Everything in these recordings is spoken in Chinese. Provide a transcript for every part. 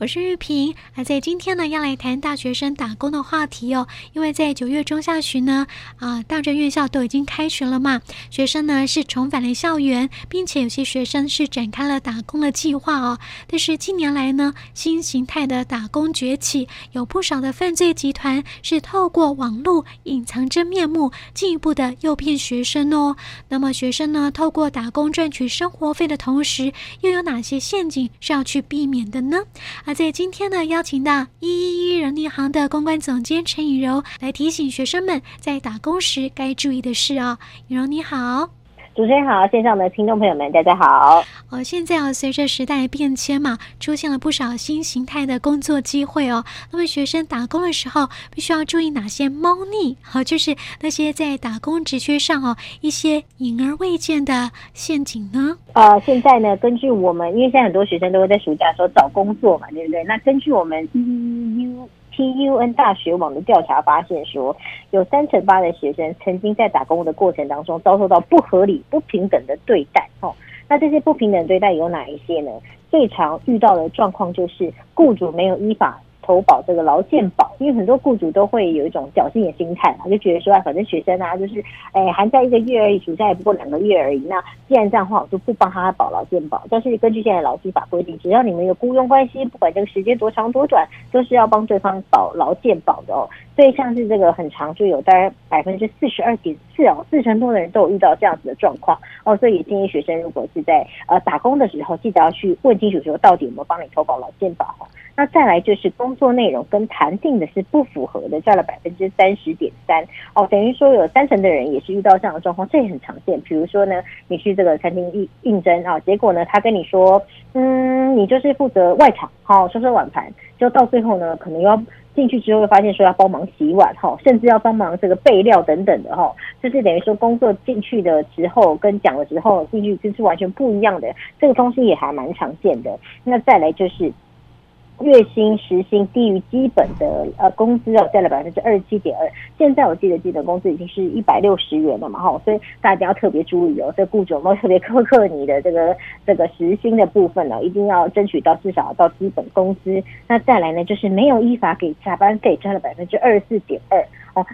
我是玉萍，而在今天呢，要来谈大学生打工的话题哦。因为在九月中下旬呢，啊，大专院校都已经开学了嘛，学生呢是重返了校园，并且有些学生是展开了打工的计划哦。但是近年来呢，新形态的打工崛起，有不少的犯罪集团是透过网络隐藏真面目，进一步的诱骗学生哦。那么学生呢，透过打工赚取生活费的同时，又有哪些陷阱是要去避免的呢？而在今天呢，邀请到一一一人力行的公关总监陈以柔来提醒学生们在打工时该注意的事哦。以柔你好。主持人好，线上的听众朋友们，大家好。哦，现在啊，随着时代变迁嘛，出现了不少新形态的工作机会哦。那么学生打工的时候，必须要注意哪些猫腻？好、哦，就是那些在打工职缺上哦，一些隐而未见的陷阱呢？呃，现在呢，根据我们，因为现在很多学生都会在暑假的时候找工作嘛，对不对？那根据我们 EEU TUN 大学网的调查发现说，有三成八的学生曾经在打工的过程当中遭受到不合理、不平等的对待。哦，那这些不平等对待有哪一些呢？最常遇到的状况就是雇主没有依法。投保这个劳健保，因为很多雇主都会有一种侥幸的心态嘛，就觉得说啊，反正学生啊，就是哎，寒假一个月而已，暑假也不过两个月而已。那既然这样的话，我就不帮他保劳健保。但是根据现在劳基法规定，只要你们有雇佣关系，不管这个时间多长多短，都是要帮对方保劳健保的哦。所以像是这个很长，就有大概百分之四十二点四哦，四成多的人都有遇到这样子的状况哦。所以建议学生，如果是在呃打工的时候，记得要去问清楚说，到底有没有帮你投保劳健保哈。那再来就是工作内容跟谈定的是不符合的，占了百分之三十点三哦，等于说有三成的人也是遇到这样的状况，这也很常见。比如说呢，你去这个餐厅应应征啊，结果呢，他跟你说，嗯，你就是负责外场，好收收碗盘，就到最后呢，可能要进去之后会发现说要帮忙洗碗哈，甚至要帮忙这个备料等等的哈，就是等于说工作进去的时候跟讲的时候进去就是完全不一样的，这个东西也还蛮常见的。那再来就是。月薪时薪低于基本的呃工资哦，占了百分之二十七点二。现在我记得基本工资已经是一百六十元了嘛，哈，所以大家要特别注意哦，这雇主有没有特别苛刻你的这个这个时薪的部分呢？一定要争取到至少到基本工资。那再来呢，就是没有依法给加班费，占了百分之二十四点二。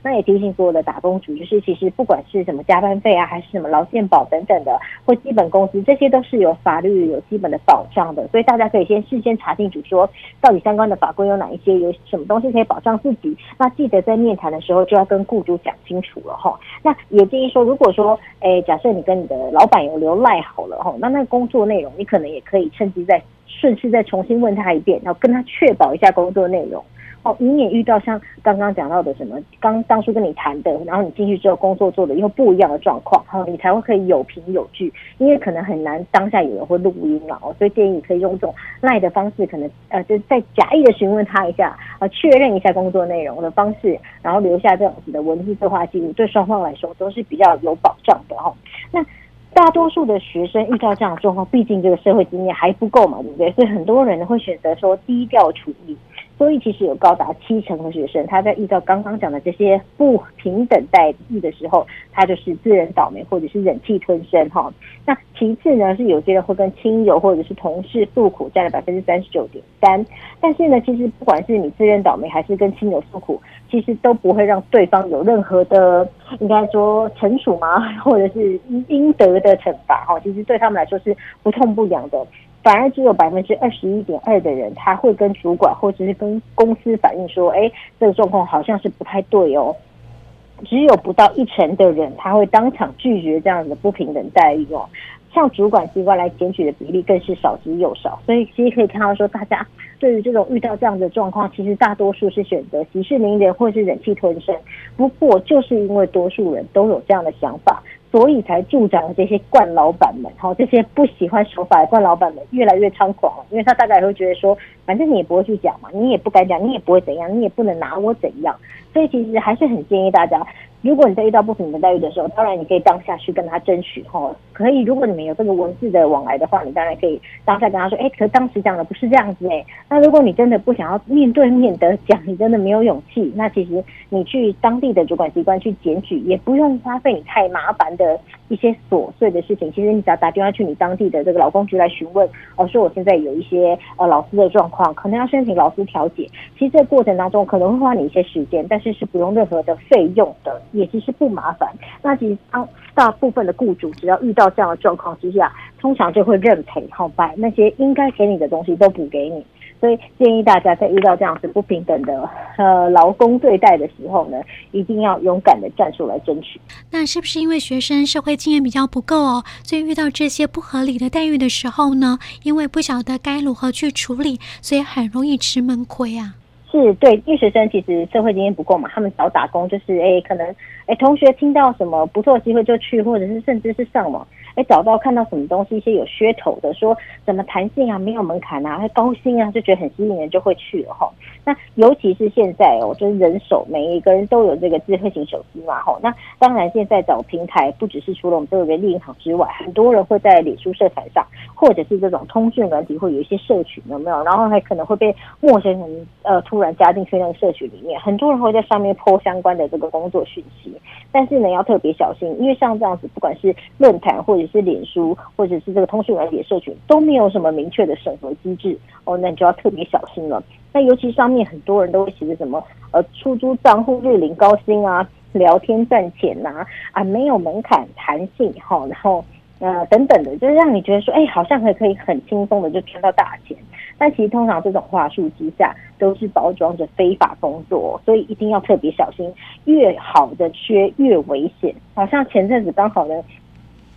那也提醒所有的打工族，就是其实不管是什么加班费啊，还是什么劳健保等等的，或基本工资，这些都是有法律有基本的保障的，所以大家可以先事先查清楚，说到底相关的法规有哪一些，有什么东西可以保障自己。那记得在面谈的时候就要跟雇主讲清楚了哈。那也建议说，如果说，哎，假设你跟你的老板有留赖好了哈，那那工作内容你可能也可以趁机再顺势再重新问他一遍，然后跟他确保一下工作内容。哦，以免遇到像刚刚讲到的什么，刚当初跟你谈的，然后你进去之后工作做的又不一样的状况，好，你才会可以有凭有据，因为可能很难当下有人会录音了哦，所以建议你可以用这种赖的方式，可能呃就再假意的询问他一下啊，确认一下工作内容的方式，然后留下这样子的文字对话记录，对双方来说都是比较有保障的哈。那大多数的学生遇到这样的状况，毕竟这个社会经验还不够嘛，对不对？所以很多人会选择说低调处理。所以其实有高达七成的学生，他在遇到刚刚讲的这些不平等待遇的时候，他就是自认倒霉或者是忍气吞声哈。那其次呢，是有些人会跟亲友或者是同事诉苦，占了百分之三十九点三。但是呢，其实不管是你自认倒霉还是跟亲友诉苦，其实都不会让对方有任何的应该说惩处吗？或者是应得的惩罚哈。其实对他们来说是不痛不痒的。反而只有百分之二十一点二的人，他会跟主管或者是跟公司反映说：“哎，这个状况好像是不太对哦。”只有不到一成的人，他会当场拒绝这样的不平等待遇哦。像主管机关来检举的比例更是少之又少。所以其实可以看到说，大家对于这种遇到这样的状况，其实大多数是选择息事宁人或是忍气吞声。不过就是因为多数人都有这样的想法。所以才助长了这些惯老板们，哈，这些不喜欢守法的惯老板们越来越猖狂。因为他大概会觉得说，反正你也不会去讲嘛，你也不敢讲，你也不会怎样，你也不能拿我怎样。所以其实还是很建议大家。如果你在遇到不平等待遇的时候，当然你可以当下去跟他争取哈，可以。如果你们有这个文字的往来的话，你当然可以当下跟他说，哎，可当时讲的不是这样子哎。那如果你真的不想要面对面的讲，你真的没有勇气，那其实你去当地的主管机关去检举，也不用花费你太麻烦的一些琐碎的事情。其实你只要打电话去你当地的这个劳工局来询问，哦，说我现在有一些呃劳资的状况，可能要申请劳资调解。其实这个过程当中可能会花你一些时间，但是是不用任何的费用的。也其实不麻烦，那其实当大部分的雇主只要遇到这样的状况之下，通常就会认赔，好把那些应该给你的东西都补给你。所以建议大家在遇到这样子不平等的呃劳工对待的时候呢，一定要勇敢的站出来争取。那是不是因为学生社会经验比较不够哦，所以遇到这些不合理的待遇的时候呢，因为不晓得该如何去处理，所以很容易吃闷亏啊？是对，因为学生其实社会经验不够嘛，他们少打工就是哎，可能哎同学听到什么不错机会就去，或者是甚至是上网。哎，找到看到什么东西，一些有噱头的，说怎么弹性啊，没有门槛啊，还高薪啊，就觉得很吸引人，就会去了哈。那尤其是现在哦，就是人手每一个人都有这个智慧型手机嘛哈。那当然，现在找平台不只是除了我们这个人力银行之外，很多人会在脸书社团上，或者是这种通讯软体会有一些社群，有没有？然后还可能会被陌生人呃突然加进去那个社群里面，很多人会在上面 po 相关的这个工作讯息。但是呢，要特别小心，因为像这样子，不管是论坛或者是脸书，或者是这个通讯软体社群，都没有什么明确的审核机制哦，那你就要特别小心了。那尤其上面很多人都会写着什么呃出租账户日领高薪啊，聊天赚钱呐啊，啊没有门槛弹性哈，然后呃等等的，就是让你觉得说，哎，好像还可以很轻松的就赚到大钱。但其实通常这种话术之下，都是包装着非法工作，所以一定要特别小心。越好的缺越危险。好像前阵子刚好呢，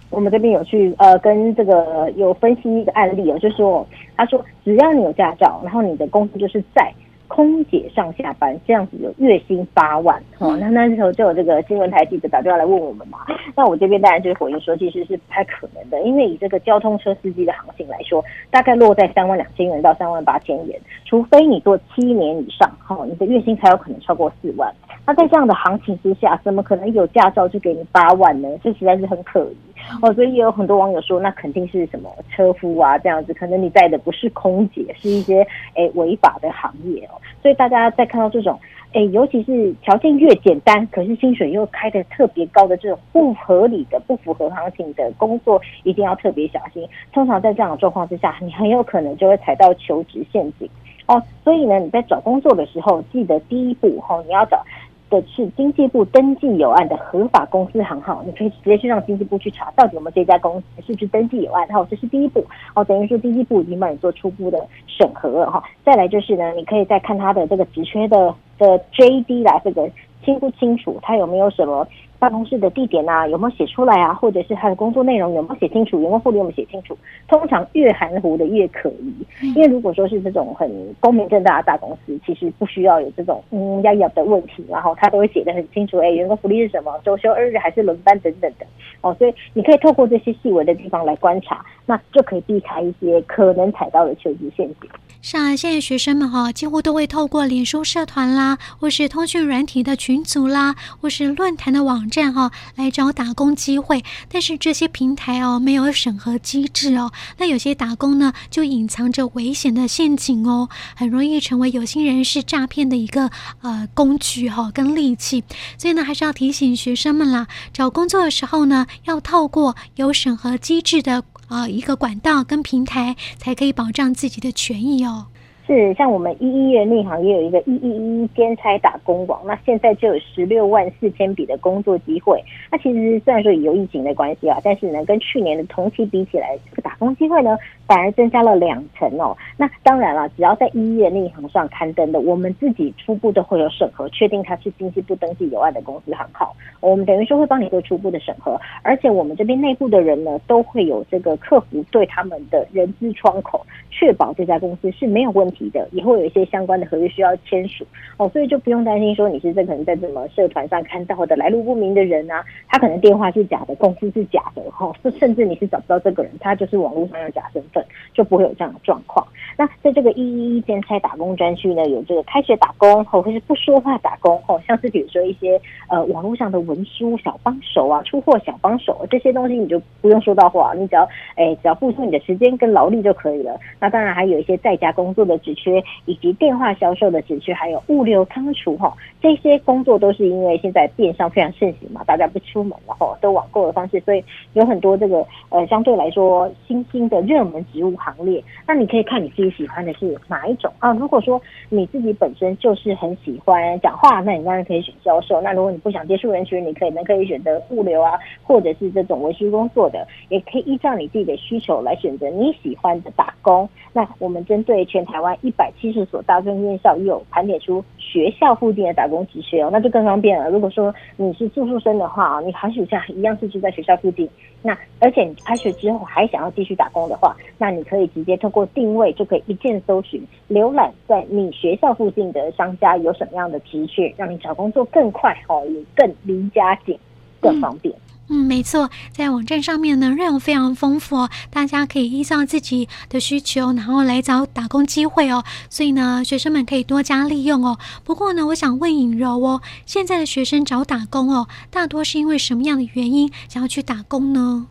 我们这边有去呃跟这个有分析一个案例哦，就是说他说只要你有驾照，然后你的工资就是在。空姐上下班这样子有月薪八万哦，那那时候就有这个新闻台记者打电话来问我们嘛，那我这边当然就是回应说，其实是不太可能的，因为以这个交通车司机的行情来说，大概落在三万两千元到三万八千元，除非你做七年以上，哈，你的月薪才有可能超过四万。那在这样的行情之下，怎么可能有驾照就给你八万呢？这实在是很可疑哦。所以也有很多网友说，那肯定是什么车夫啊这样子，可能你带的不是空姐，是一些诶违法的行业哦。所以大家在看到这种诶，尤其是条件越简单，可是薪水又开得特别高的这种不合理的、不符合行情的工作，一定要特别小心。通常在这样的状况之下，你很有可能就会踩到求职陷阱哦。所以呢，你在找工作的时候，记得第一步哈，你要找。的是经济部登记有案的合法公司行号，你可以直接去让经济部去查，到底我们这家公司是不是登记有案。好这是第一步，哦，等于说第一步已经帮你做初步的审核了哈。再来就是呢，你可以再看他的这个职缺的的 JD 来这个清不清楚，他有没有什么。办公室的地点啊，有没有写出来啊？或者是他的工作内容有没有写清楚？员工福利有没有写清楚？通常越含糊的越可疑，因为如果说是这种很光明正大的大公司，其实不需要有这种嗯压抑的问题，然后他都会写的很清楚。哎，员工福利是什么？周休二日还是轮班等等的哦。所以你可以透过这些细微的地方来观察，那就可以避开一些可能踩到的求职陷阱。是啊，现在学生们哈，几乎都会透过脸书社团啦，或是通讯软体的群组啦，或是论坛的网站哈，来找打工机会。但是这些平台哦，没有审核机制哦，那有些打工呢，就隐藏着危险的陷阱哦，很容易成为有心人士诈骗的一个呃工具哈，跟利器。所以呢，还是要提醒学生们啦，找工作的时候呢，要透过有审核机制的。啊、呃，一个管道跟平台才可以保障自己的权益哦。是，像我们一一人力银行也有一个一一一兼差打工网，那现在就有十六万四千笔的工作机会。那其实虽然说有疫情的关系啊，但是呢，跟去年的同期比起来，这个打工机会呢，反而增加了两成哦。那当然了，只要在一一人力银行上刊登的，我们自己初步都会有审核，确定它是经济部登记有案的公司行号。我们等于说会帮你做初步的审核，而且我们这边内部的人呢，都会有这个客服对他们的人资窗口，确保这家公司是没有问题。题的，也会有一些相关的合约需要签署哦，所以就不用担心说你是这可能在什么社团上看到的来路不明的人啊，他可能电话是假的，公司是假的哈，甚至你是找不到这个人，他就是网络上的假身份，就不会有这样的状况。那在这个一一一兼差打工专区呢，有这个开学打工或者是不说话打工哦，像是比如说一些呃网络上的文书小帮手啊，出货小帮手这些东西，你就不用说到话，你只要哎只要付出你的时间跟劳力就可以了。那当然还有一些在家工作的职缺，以及电话销售的职缺，还有物流仓储哈，这些工作都是因为现在电商非常盛行嘛，大家不出门了哈，都网购的方式，所以有很多这个呃相对来说新兴的热门职务行列。那你可以看你自己。喜欢的是哪一种啊？如果说你自己本身就是很喜欢讲话，那你当然可以选销售。那如果你不想接触人群，你可能可以选择物流啊，或者是这种维修工作的，也可以依照你自己的需求来选择你喜欢的打工。那我们针对全台湾一百七十所大专院校，有盘点出学校附近的打工职缺哦，那就更方便了。如果说你是住宿生的话啊，你寒暑假一样是住在学校附近。那而且你开学之后还想要继续打工的话，那你可以直接通过定位就可以一键搜寻、浏览在你学校附近的商家有什么样的职缺，让你找工作更快哦，也更离家近，更方便。嗯没错，在网站上面呢，内容非常丰富哦，大家可以依照自己的需求，然后来找打工机会哦。所以呢，学生们可以多加利用哦。不过呢，我想问尹柔哦，现在的学生找打工哦，大多是因为什么样的原因想要去打工呢？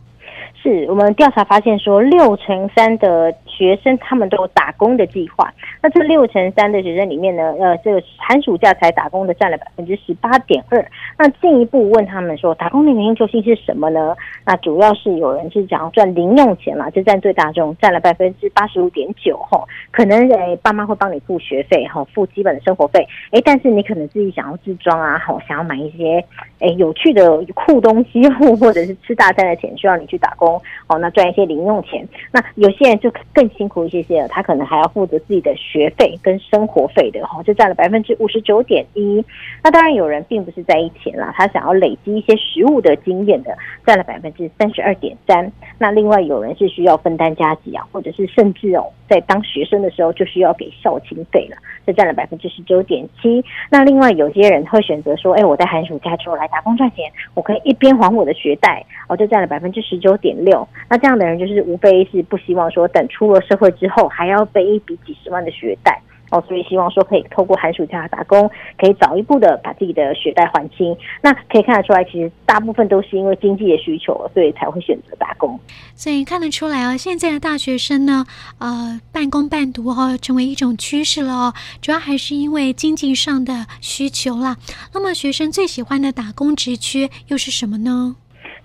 是我们调查发现说，六成三的学生他们都有打工的计划。那这六成三的学生里面呢，呃，这个寒暑假才打工的占了百分之十八点二。那进一步问他们说，打工的原因究竟是什么呢？那主要是有人是想要赚零用钱嘛，这占最大众，占了百分之八十五点九。吼，可能诶，爸妈会帮你付学费，哈，付基本的生活费。诶，但是你可能自己想要自装啊，好，想要买一些诶有趣的酷东西，或或者是吃大餐的钱，需要你去打工。哦，那赚一些零用钱。那有些人就更辛苦一些些了，他可能还要负责自己的学费跟生活费的，哈，就占了百分之五十九点一。那当然有人并不是在意钱啦，他想要累积一些实务的经验的，占了百分之三十二点三。那另外有人是需要分担家计啊，或者是甚至哦，在当学生的时候就需要给校庆费了，就占了百分之十九点七。那另外有些人会选择说，哎，我在寒暑假之后来打工赚钱，我可以一边还我的学贷，哦，就占了百分之十九点六。那这样的人就是无非是不希望说等出了社会之后还要背一笔几十万的学贷哦，所以希望说可以透过寒暑假打工，可以早一步的把自己的学贷还清。那可以看得出来，其实大部分都是因为经济的需求，所以才会选择打工。所以看得出来啊，现在的大学生呢，呃，半工半读哦，成为一种趋势了哦。主要还是因为经济上的需求啦。那么学生最喜欢的打工职缺又是什么呢？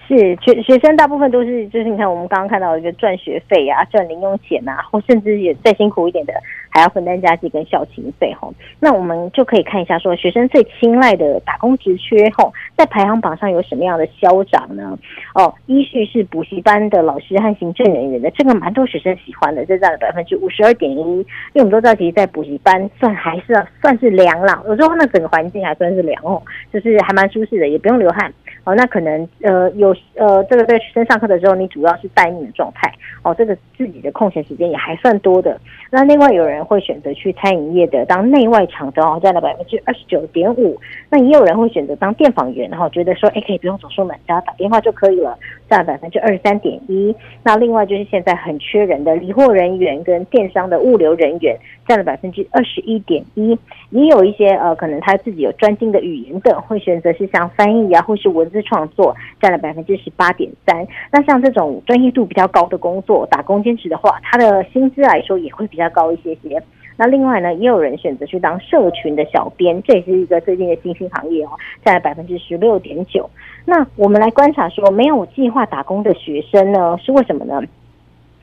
是学学生大部分都是，就是你看我们刚刚看到一个赚学费啊，赚零用钱啊，或甚至也再辛苦一点的，还要分担家计跟校勤费吼。那我们就可以看一下说，学生最青睐的打工职缺吼，在排行榜上有什么样的消长呢？哦，依序是补习班的老师和行政人员的，这个蛮多学生喜欢的，这占了百分之五十二点一。因为我们都知道，其实，在补习班算还是算是凉啦，有时候那整个环境还算是凉哦，就是还蛮舒适的，也不用流汗。哦，那可能呃有呃这个在学生上课的时候，你主要是待命的状态哦，这个自己的空闲时间也还算多的。那另外有人会选择去餐饮业的当内外场的哦，占了百分之二十九点五。那也有人会选择当电访员，然后觉得说，哎，可以不用走出门，只要打电话就可以了，占百分之二十三点一。那另外就是现在很缺人的理货人员跟电商的物流人员，占了百分之二十一点一。也有一些呃，可能他自己有专精的语言的，会选择是像翻译啊，或是文字创作，占了百分之十八点三。那像这种专业度比较高的工作，打工兼职的话，他的薪资来说也会比较高一些些。那另外呢，也有人选择去当社群的小编，这也是一个最近的新兴行业哦，占了百分之十六点九。那我们来观察说，没有计划打工的学生呢，是为什么呢？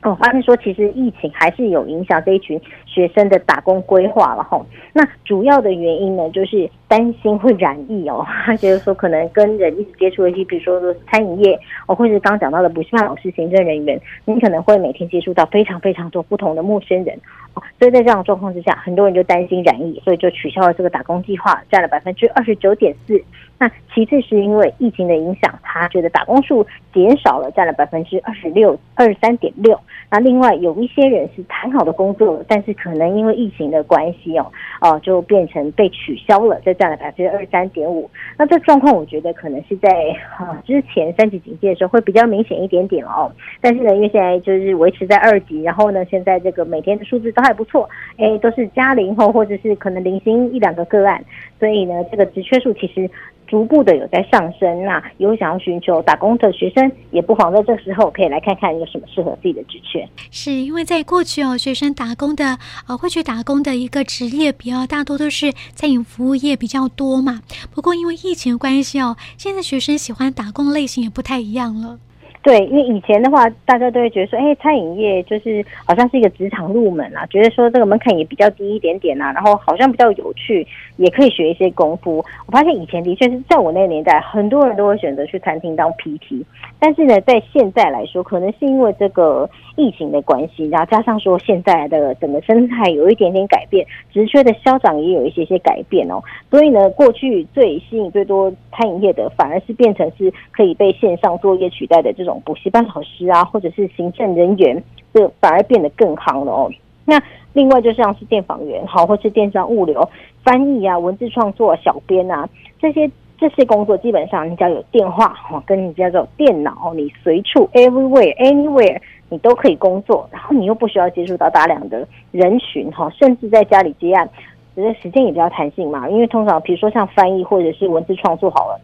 我、哦、发现说，其实疫情还是有影响这一群学生的打工规划了哈。那主要的原因呢，就是担心会染疫哦，他觉得说可能跟人一直接触的一些，比如说餐饮业哦，或者是刚讲到的补习班老师、行政人员，你可能会每天接触到非常非常多不同的陌生人所以在这样的状况之下，很多人就担心染疫，所以就取消了这个打工计划，占了百分之二十九点四。那其次是因为疫情的影响，他觉得打工数减少了，占了百分之二十六二十三点六。那另外有一些人是谈好的工作，但是可能因为疫情的关系哦，哦就变成被取消了，这占了百分之二十三点五。那这状况我觉得可能是在啊之前三级警戒的时候会比较明显一点点哦。但是呢，因为现在就是维持在二级，然后呢，现在这个每天的数字都还不错，哎，都是加零后或者是可能零星一两个个案，所以呢，这个职缺数其实。逐步的有在上升，那有想要寻求打工的学生，也不妨在这时候可以来看看有什么适合自己的职缺。是因为在过去哦，学生打工的呃会去打工的一个职业比较大多都是餐饮服务业比较多嘛。不过因为疫情的关系哦，现在学生喜欢打工类型也不太一样了。对，因为以前的话，大家都会觉得说，哎，餐饮业就是好像是一个职场入门啊，觉得说这个门槛也比较低一点点啊，然后好像比较有趣，也可以学一些功夫。我发现以前的确是在我那个年代，很多人都会选择去餐厅当 PT，但是呢，在现在来说，可能是因为这个疫情的关系，然后加上说现在的整个生态有一点点改变，职缺的消长也有一些些改变哦，所以呢，过去最吸引最多餐饮业的，反而是变成是可以被线上作业取代的这种。补习班老师啊，或者是行政人员，这反而变得更夯了哦。那另外就像是电访员，好，或是电商物流、翻译啊、文字创作、小编啊，这些这些工作，基本上你只要有电话，哈，跟你叫做电脑，你随处 everywhere anywhere 你都可以工作，然后你又不需要接触到大量的人群，哈，甚至在家里接案，觉得时间也比较弹性嘛。因为通常比如说像翻译或者是文字创作，好了。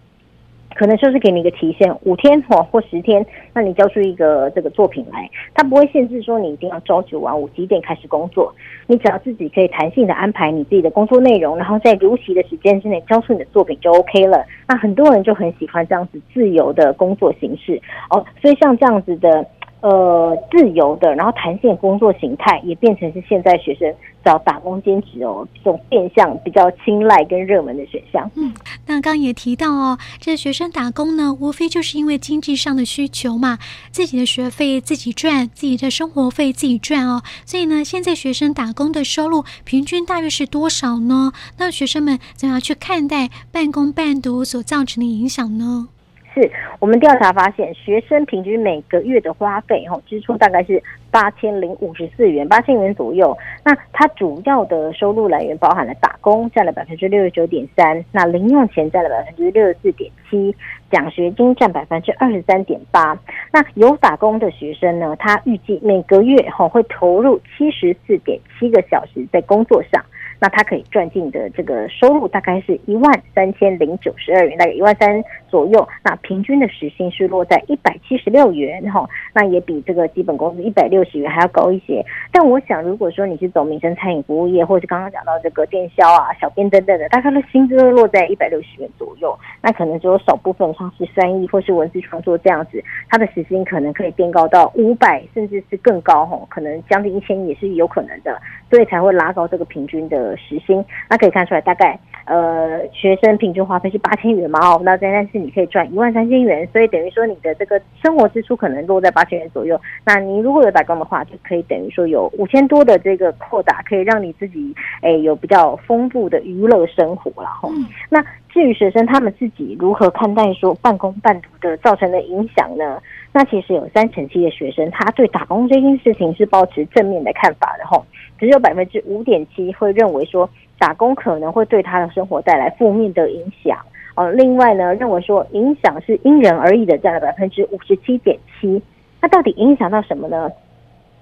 可能就是给你一个期限，五天哦或十天，那你交出一个这个作品来，它不会限制说你一定要朝九晚五几点开始工作，你只要自己可以弹性的安排你自己的工作内容，然后在如期的时间之内交出你的作品就 OK 了。那很多人就很喜欢这样子自由的工作形式哦，所以像这样子的。呃，自由的，然后弹性工作形态也变成是现在学生找打工兼职哦，这种变相比较青睐跟热门的选项。嗯，那刚刚也提到哦，这学生打工呢，无非就是因为经济上的需求嘛，自己的学费自己赚，自己的生活费自己赚哦。所以呢，现在学生打工的收入平均大约是多少呢？那学生们怎样去看待半工半读所造成的影响呢？是我们调查发现，学生平均每个月的花费哈支出大概是八千零五十四元，八千元左右。那它主要的收入来源包含了打工占了百分之六十九点三，那零用钱占了百分之六十四点七，奖学金占百分之二十三点八。那有打工的学生呢，他预计每个月哈会投入七十四点七个小时在工作上。那他可以赚进的这个收入大概是一万三千零九十二元，大概一万三左右。那平均的时薪是落在一百七十六元，哈，那也比这个基本工资一百六十元还要高一些。但我想，如果说你是走民生餐饮服务业，或者刚刚讲到这个电销啊、小编等等的，大概的薪资都落在一百六十元左右。那可能只有少部分像是翻译或是文字创作这样子，他的时薪可能可以变高到五百，甚至是更高，哈，可能将近一千也是有可能的，所以才会拉高这个平均的。呃，时薪，那可以看出来，大概呃，学生平均花费是八千元嘛，哦，那但是你可以赚一万三千元，所以等于说你的这个生活支出可能落在八千元左右。那你如果有打工的话，就可以等于说有五千多的这个扩大，可以让你自己诶、欸、有比较丰富的娱乐生活了哈。那至于学生他们自己如何看待说半工半读的造成的影响呢？那其实有三成七的学生，他对打工这件事情是保持正面的看法的吼，只有百分之五点七会认为说打工可能会对他的生活带来负面的影响。哦，另外呢，认为说影响是因人而异的，占了百分之五十七点七。那到底影响到什么呢？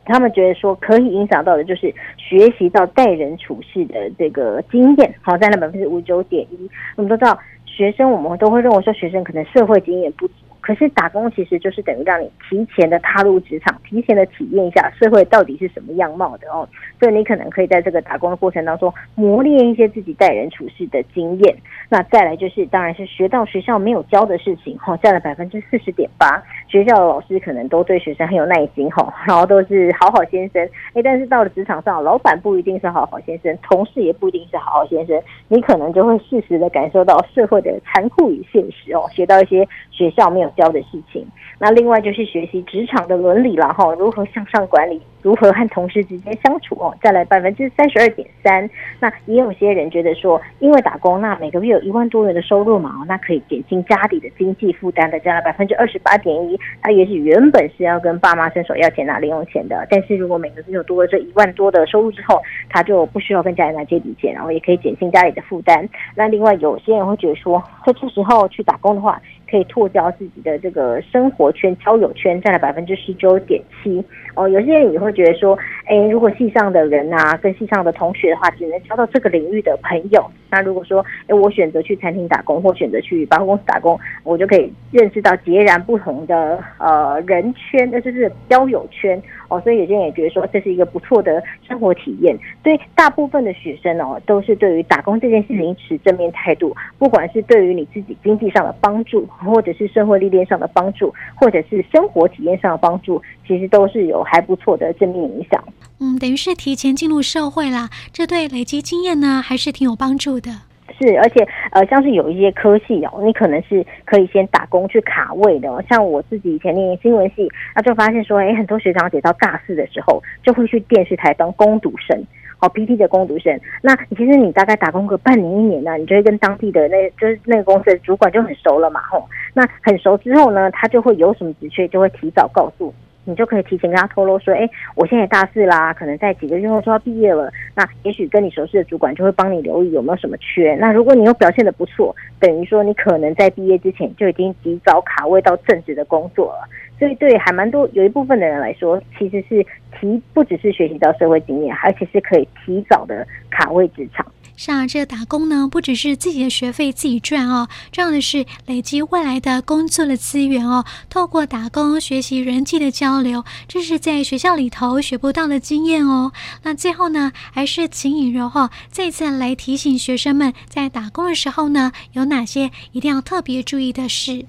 他们觉得说可以影响到的就是学习到待人处事的这个经验，好，占了百分之五十九点一。我们都知道，学生我们都会认为说学生可能社会经验不足。可是打工其实就是等于让你提前的踏入职场，提前的体验一下社会到底是什么样貌的哦。所以你可能可以在这个打工的过程当中磨练一些自己待人处事的经验。那再来就是，当然是学到学校没有教的事情哈，占了百分之四十点八。学校的老师可能都对学生很有耐心哈，然后都是好好先生。诶，但是到了职场上，老板不一定是好好先生，同事也不一定是好好先生。你可能就会适时的感受到社会的残酷与现实哦，学到一些学校没有教的事情，那另外就是学习职场的伦理了哈，如何向上管理如何和同事之间相处哦，再来百分之三十二点三。那也有些人觉得说，因为打工，那每个月有一万多元的收入嘛，那可以减轻家里的经济负担的，占了百分之二十八点一。他也许原本是要跟爸妈伸手要钱拿零用钱的，但是如果每个月有多了这一万多的收入之后，他就不需要跟家里拿这笔钱，然后也可以减轻家里的负担。那另外有些人会觉得说，在这时候去打工的话，可以拓交自己的这个生活圈、交友圈，占了百分之十九点七。哦，有些人也会觉得说，哎，如果系上的人啊，跟系上的同学的话，只能交到这个领域的朋友。那如果说，哎，我选择去餐厅打工，或选择去百货公司打工，我就可以认识到截然不同的呃人圈，那就是交友圈。哦，所以有些人也觉得说，这是一个不错的生活体验。对大部分的学生哦，都是对于打工这件事情持正面态度，不管是对于你自己经济上的帮助，或者是社会历练上的帮助，或者是生活体验上的帮助，其实都是有还不错的正面影响。嗯，等于是提前进入社会啦，这对累积经验呢，还是挺有帮助的。是，而且呃，像是有一些科系哦，你可能是可以先打工去卡位的。像我自己以前念新闻系，那就发现说，哎，很多学长姐到大四的时候，就会去电视台当工读生，好 PT 的工读生。那其实你大概打工个半年一年呢，你就会跟当地的那，就是那个公司的主管就很熟了嘛，吼。那很熟之后呢，他就会有什么职缺，就会提早告诉。你就可以提前跟他透露说，哎，我现在大四啦，可能在几个月后就要毕业了。那也许跟你熟悉的主管就会帮你留意有没有什么缺。那如果你又表现得不错，等于说你可能在毕业之前就已经及早卡位到正职的工作了。所以对还蛮多有一部分的人来说，其实是提不只是学习到社会经验，而且是可以提早的卡位职场。是啊，这个打工呢，不只是自己的学费自己赚哦，重要的是累积未来的工作的资源哦。透过打工学习人际的交流，这是在学校里头学不到的经验哦。那最后呢，还是请颖柔哈再次来提醒学生们，在打工的时候呢，有哪些一定要特别注意的事？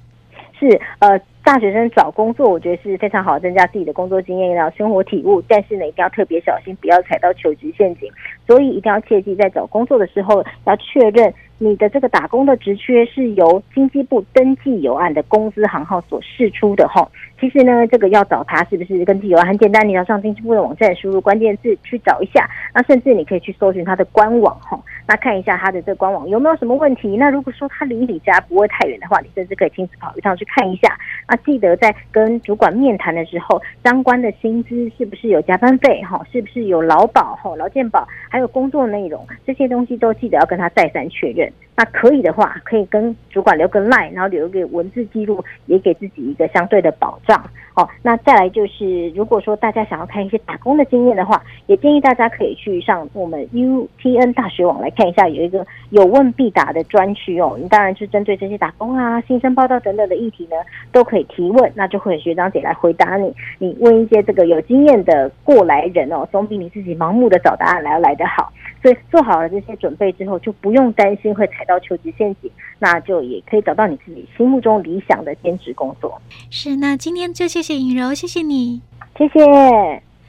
是呃。大学生找工作，我觉得是非常好增加自己的工作经验，然后生活体悟。但是呢，一定要特别小心，不要踩到求职陷阱。所以一定要切记，在找工作的时候要确认。你的这个打工的职缺是由经济部登记有案的公司行号所释出的哈。其实呢，这个要找他是不是登记有案很简单，你要上经济部的网站，输入关键字去找一下。那甚至你可以去搜寻他的官网哈，那看一下他的这个官网有没有什么问题。那如果说他离你家不会太远的话，你甚至可以亲自跑一趟去看一下。那记得在跟主管面谈的时候，相关的薪资是不是有加班费哈？是不是有劳保哈、劳健保，还有工作内容这些东西都记得要跟他再三确认。那可以的话，可以跟主管留个 line，然后留个文字记录，也给自己一个相对的保障。哦，那再来就是，如果说大家想要看一些打工的经验的话，也建议大家可以去上我们 UTN 大学网来看一下，有一个有问必答的专区哦。你当然是针对这些打工啊、新生报道等等的议题呢，都可以提问，那就会有学长姐来回答你。你问一些这个有经验的过来人哦，总比你自己盲目的找答案来要来得好。所以做好了这些准备之后，就不用担心会踩到求职陷阱，那就也可以找到你自己心目中理想的兼职工作。是，那今天就谢谢尹柔，谢谢你，谢谢。